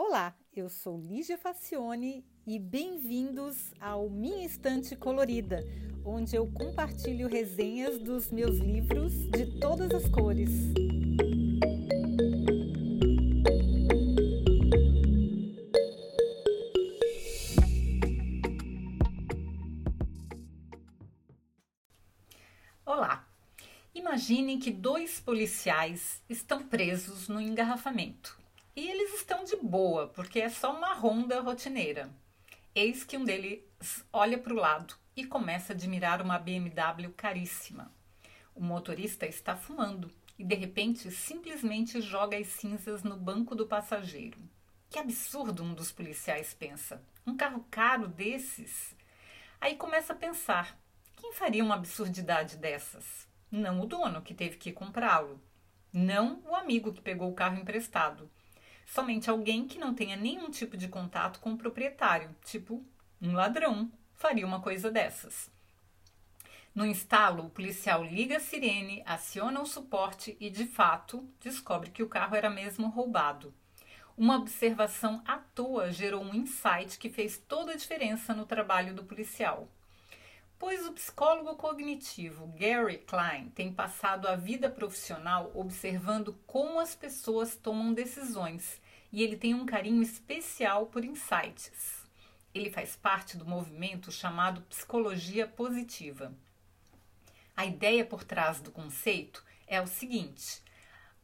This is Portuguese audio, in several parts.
Olá, eu sou Lígia Facione e bem-vindos ao Minha Estante Colorida, onde eu compartilho resenhas dos meus livros de todas as cores. Olá! Imagine que dois policiais estão presos no engarrafamento. E eles estão de boa, porque é só uma ronda rotineira. Eis que um deles olha para o lado e começa a admirar uma BMW caríssima. O motorista está fumando e de repente simplesmente joga as cinzas no banco do passageiro. Que absurdo, um dos policiais pensa. Um carro caro desses? Aí começa a pensar: quem faria uma absurdidade dessas? Não o dono que teve que comprá-lo, não o amigo que pegou o carro emprestado, somente alguém que não tenha nenhum tipo de contato com o proprietário, tipo um ladrão, faria uma coisa dessas. No instalo, o policial liga a sirene, aciona o suporte e, de fato, descobre que o carro era mesmo roubado. Uma observação à toa gerou um insight que fez toda a diferença no trabalho do policial. Pois o psicólogo cognitivo Gary Klein tem passado a vida profissional observando como as pessoas tomam decisões e ele tem um carinho especial por insights. Ele faz parte do movimento chamado psicologia positiva. A ideia por trás do conceito é o seguinte: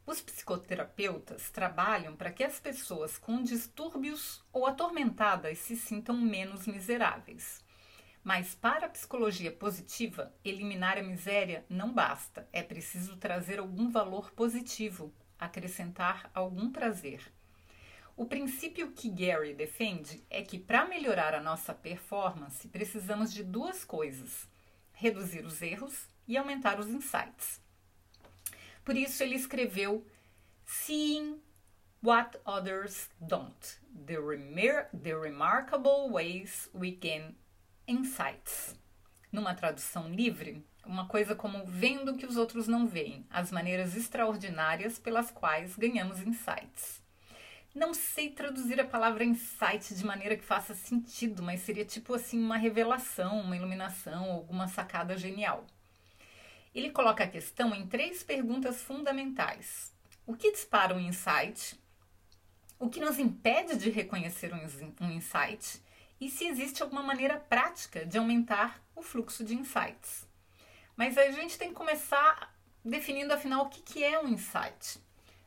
os psicoterapeutas trabalham para que as pessoas com distúrbios ou atormentadas se sintam menos miseráveis. Mas para a psicologia positiva, eliminar a miséria não basta. É preciso trazer algum valor positivo, acrescentar algum prazer. O princípio que Gary defende é que para melhorar a nossa performance precisamos de duas coisas: reduzir os erros e aumentar os insights. Por isso ele escreveu Seeing What Others Don't: The, Remar the Remarkable Ways We Can insights. Numa tradução livre, uma coisa como vendo o que os outros não veem, as maneiras extraordinárias pelas quais ganhamos insights. Não sei traduzir a palavra insight de maneira que faça sentido, mas seria tipo assim uma revelação, uma iluminação, alguma sacada genial. Ele coloca a questão em três perguntas fundamentais: o que dispara um insight? O que nos impede de reconhecer um insight? e se existe alguma maneira prática de aumentar o fluxo de insights. Mas a gente tem que começar definindo afinal o que, é um insight.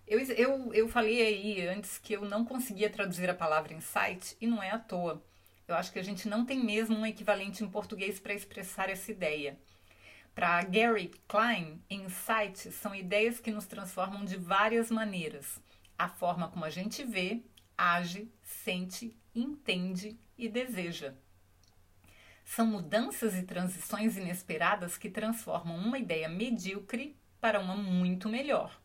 Eu, eu, eu falei aí antes que eu não conseguia traduzir a palavra insight e não é à toa. Eu acho que a gente não tem mesmo um equivalente em português para expressar essa ideia. Para Gary Klein, insights são ideias que nos transformam de várias maneiras. A forma como a gente vê, age, sente, entende e deseja. São mudanças e transições inesperadas que transformam uma ideia medíocre para uma muito melhor.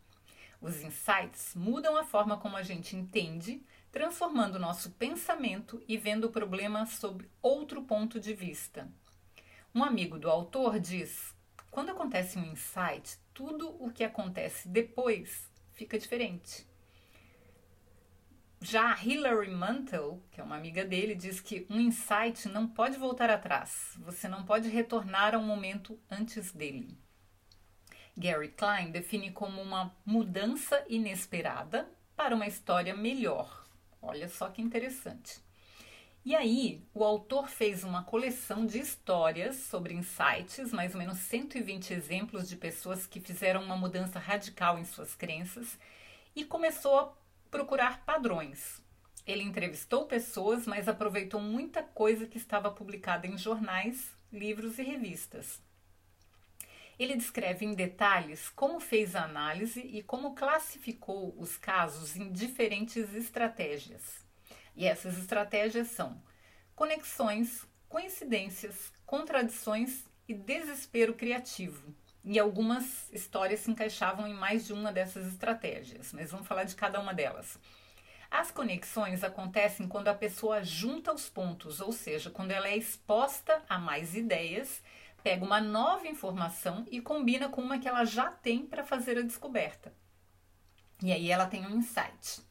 Os insights mudam a forma como a gente entende, transformando nosso pensamento e vendo o problema sob outro ponto de vista. Um amigo do autor diz: quando acontece um insight, tudo o que acontece depois fica diferente. Já Hilary Mantel, que é uma amiga dele, diz que um insight não pode voltar atrás. Você não pode retornar ao momento antes dele. Gary Klein define como uma mudança inesperada para uma história melhor. Olha só que interessante. E aí, o autor fez uma coleção de histórias sobre insights, mais ou menos 120 exemplos de pessoas que fizeram uma mudança radical em suas crenças e começou a procurar padrões. Ele entrevistou pessoas, mas aproveitou muita coisa que estava publicada em jornais, livros e revistas. Ele descreve em detalhes como fez a análise e como classificou os casos em diferentes estratégias. E essas estratégias são conexões, coincidências, contradições e desespero criativo. E algumas histórias se encaixavam em mais de uma dessas estratégias, mas vamos falar de cada uma delas. As conexões acontecem quando a pessoa junta os pontos, ou seja, quando ela é exposta a mais ideias, pega uma nova informação e combina com uma que ela já tem para fazer a descoberta. E aí ela tem um insight.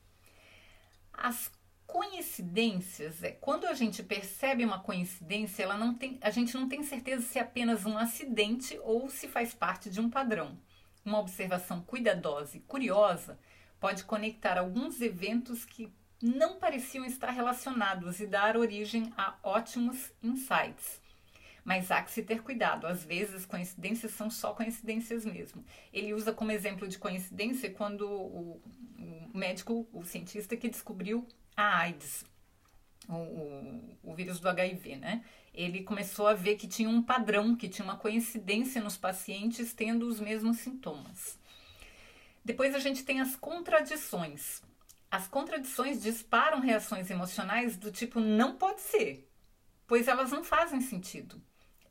As coincidências é quando a gente percebe uma coincidência, ela não tem, a gente não tem certeza se é apenas um acidente ou se faz parte de um padrão. Uma observação cuidadosa e curiosa pode conectar alguns eventos que não pareciam estar relacionados e dar origem a ótimos insights. Mas há que se ter cuidado, às vezes coincidências são só coincidências mesmo. Ele usa como exemplo de coincidência quando o, o médico, o cientista que descobriu a AIDS, o, o, o, vírus do HIV, né? Ele começou a ver que tinha um padrão, que tinha uma coincidência nos pacientes tendo os mesmos sintomas. Depois a gente tem as contradições. As contradições disparam reações emocionais do tipo não pode ser, pois elas não fazem sentido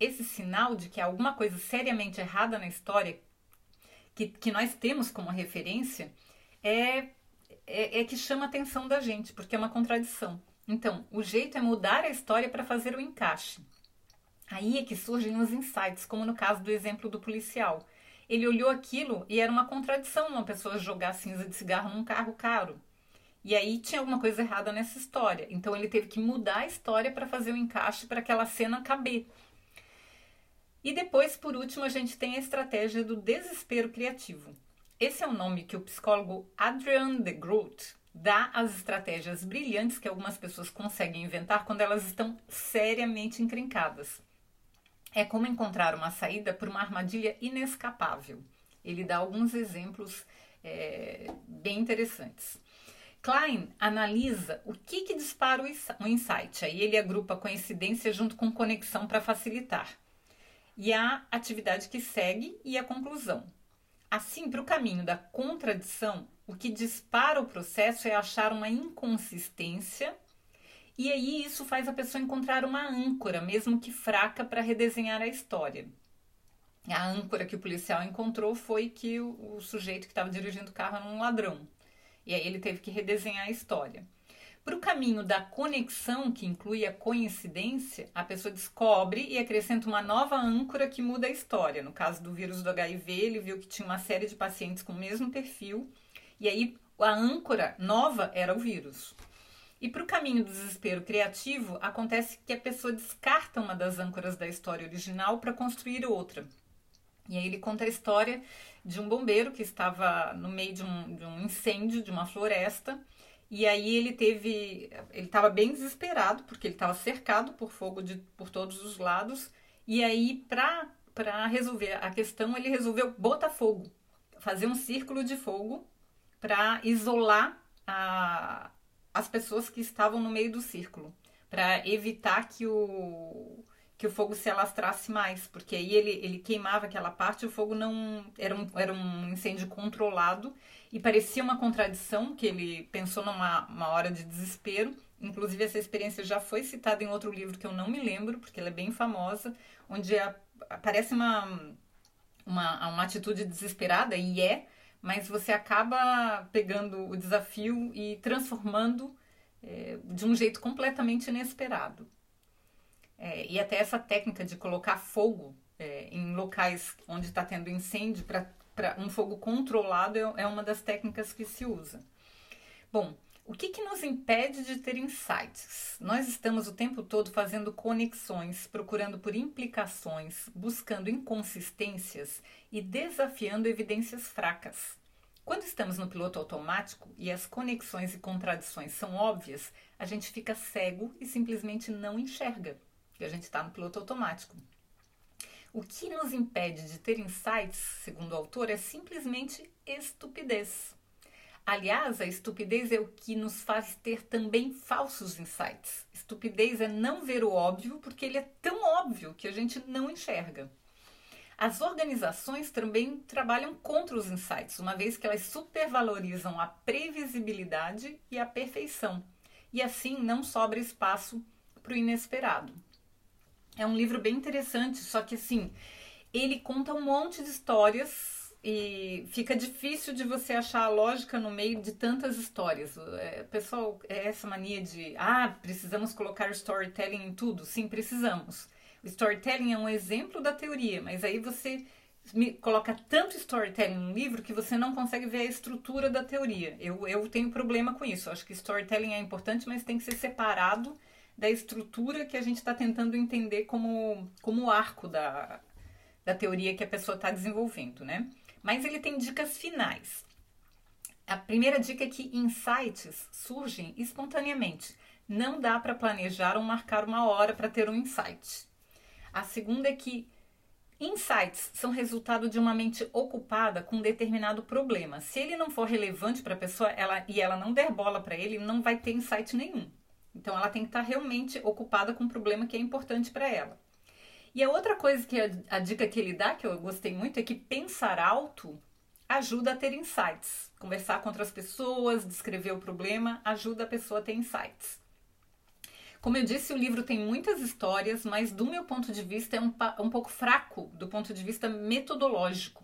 esse sinal de que há alguma coisa seriamente errada na história que, que nós temos como referência é, é, é que chama a atenção da gente, porque é uma contradição. Então, o jeito é mudar a história para fazer o encaixe. Aí é que surgem os insights, como no caso do exemplo do policial. Ele olhou aquilo e era uma contradição uma pessoa jogar cinza de cigarro num carro caro. E aí tinha alguma coisa errada nessa história. Então ele teve que mudar a história para fazer o encaixe para aquela cena caber. E depois, por último, a gente tem a estratégia do desespero criativo. Esse é o nome que o psicólogo Adrian de Groot dá às estratégias brilhantes que algumas pessoas conseguem inventar quando elas estão seriamente encrencadas. É como encontrar uma saída para uma armadilha inescapável. Ele dá alguns exemplos é, bem interessantes. Klein analisa o que, que dispara o insight. Aí ele agrupa coincidência junto com conexão para facilitar e a atividade que segue e a conclusão. Assim, para o caminho da contradição, o que dispara o processo é achar uma inconsistência, e aí isso faz a pessoa encontrar uma âncora, mesmo que fraca, para redesenhar a história. A âncora que o policial encontrou foi que o, o sujeito que estava dirigindo o carro era um ladrão. E aí ele teve que redesenhar a história. Para o caminho da conexão, que inclui a coincidência, a pessoa descobre e acrescenta uma nova âncora que muda a história. No caso do vírus do HIV, ele viu que tinha uma série de pacientes com o mesmo perfil, e aí a âncora nova era o vírus. E para o caminho do desespero criativo, acontece que a pessoa descarta uma das âncoras da história original para construir outra. E aí ele conta a história de um bombeiro que estava no meio de um, de um incêndio de uma floresta e aí ele teve, ele estava bem desesperado porque ele estava cercado por fogo de, por todos os lados. E aí para para resolver a questão ele resolveu botar fogo, fazer um círculo de fogo para isolar a, as pessoas que estavam no meio do círculo, para evitar que o que o fogo se alastrasse mais, porque aí ele, ele queimava aquela parte, o fogo não era um, era um incêndio controlado e parecia uma contradição que ele pensou numa uma hora de desespero. Inclusive essa experiência já foi citada em outro livro que eu não me lembro, porque ela é bem famosa, onde aparece uma, uma, uma atitude desesperada e é, mas você acaba pegando o desafio e transformando é, de um jeito completamente inesperado. É, e até essa técnica de colocar fogo é, em locais onde está tendo incêndio para um fogo controlado é, é uma das técnicas que se usa. Bom, o que, que nos impede de ter insights? Nós estamos o tempo todo fazendo conexões, procurando por implicações, buscando inconsistências e desafiando evidências fracas. Quando estamos no piloto automático e as conexões e contradições são óbvias, a gente fica cego e simplesmente não enxerga porque a gente está no piloto automático. O que nos impede de ter insights, segundo o autor, é simplesmente estupidez. Aliás, a estupidez é o que nos faz ter também falsos insights. Estupidez é não ver o óbvio porque ele é tão óbvio que a gente não enxerga. As organizações também trabalham contra os insights, uma vez que elas supervalorizam a previsibilidade e a perfeição, e assim não sobra espaço para o inesperado. É um livro bem interessante, só que assim, ele conta um monte de histórias e fica difícil de você achar a lógica no meio de tantas histórias. É, pessoal, é essa mania de, ah, precisamos colocar storytelling em tudo? Sim, precisamos. O storytelling é um exemplo da teoria, mas aí você coloca tanto storytelling no livro que você não consegue ver a estrutura da teoria. Eu, eu tenho problema com isso. Eu acho que storytelling é importante, mas tem que ser separado da estrutura que a gente está tentando entender como, como arco da, da teoria que a pessoa está desenvolvendo, né? Mas ele tem dicas finais. A primeira dica é que insights surgem espontaneamente. Não dá para planejar ou marcar uma hora para ter um insight. A segunda é que Insights são resultado de uma mente ocupada com um determinado problema. Se ele não for relevante para a pessoa ela, e ela não der bola para ele, não vai ter insight nenhum. Então ela tem que estar realmente ocupada com um problema que é importante para ela. E a outra coisa que a, a dica que ele dá, que eu gostei muito, é que pensar alto ajuda a ter insights. Conversar com outras pessoas, descrever o problema, ajuda a pessoa a ter insights. Como eu disse, o livro tem muitas histórias, mas do meu ponto de vista é um, um pouco fraco do ponto de vista metodológico.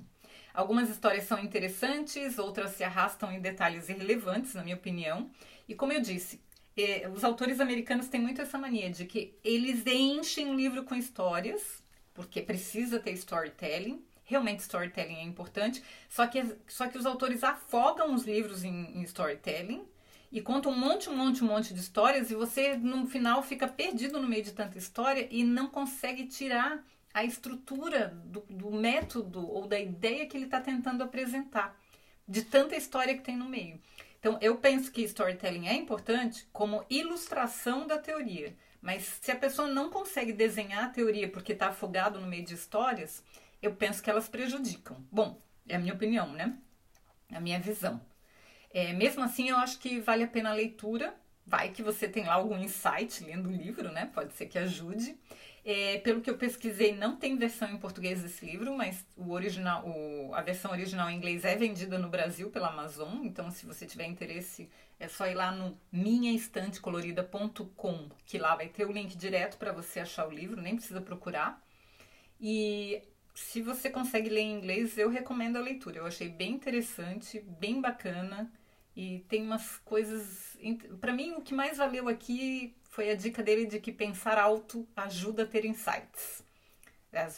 Algumas histórias são interessantes, outras se arrastam em detalhes irrelevantes, na minha opinião. E como eu disse, eh, os autores americanos têm muito essa mania de que eles enchem o livro com histórias, porque precisa ter storytelling. Realmente storytelling é importante, só que, só que os autores afogam os livros em, em storytelling e conta um monte, um monte, um monte de histórias e você no final fica perdido no meio de tanta história e não consegue tirar a estrutura do, do método ou da ideia que ele está tentando apresentar, de tanta história que tem no meio. Então, eu penso que storytelling é importante como ilustração da teoria, mas se a pessoa não consegue desenhar a teoria porque está afogado no meio de histórias, eu penso que elas prejudicam. Bom, é a minha opinião, né? É a minha visão. É, mesmo assim, eu acho que vale a pena a leitura. Vai que você tem lá algum insight lendo o livro, né? Pode ser que ajude. É, pelo que eu pesquisei, não tem versão em português desse livro, mas o original, o, a versão original em inglês é vendida no Brasil pela Amazon. Então, se você tiver interesse, é só ir lá no minhaestantecolorida.com, que lá vai ter o link direto para você achar o livro, nem precisa procurar. E se você consegue ler em inglês, eu recomendo a leitura. Eu achei bem interessante, bem bacana e tem umas coisas. Para mim, o que mais valeu aqui foi a dica dele de que pensar alto ajuda a ter insights.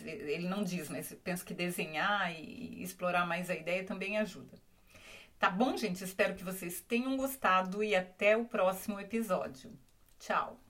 Ele não diz, mas penso que desenhar e explorar mais a ideia também ajuda. Tá bom, gente? Espero que vocês tenham gostado e até o próximo episódio. Tchau!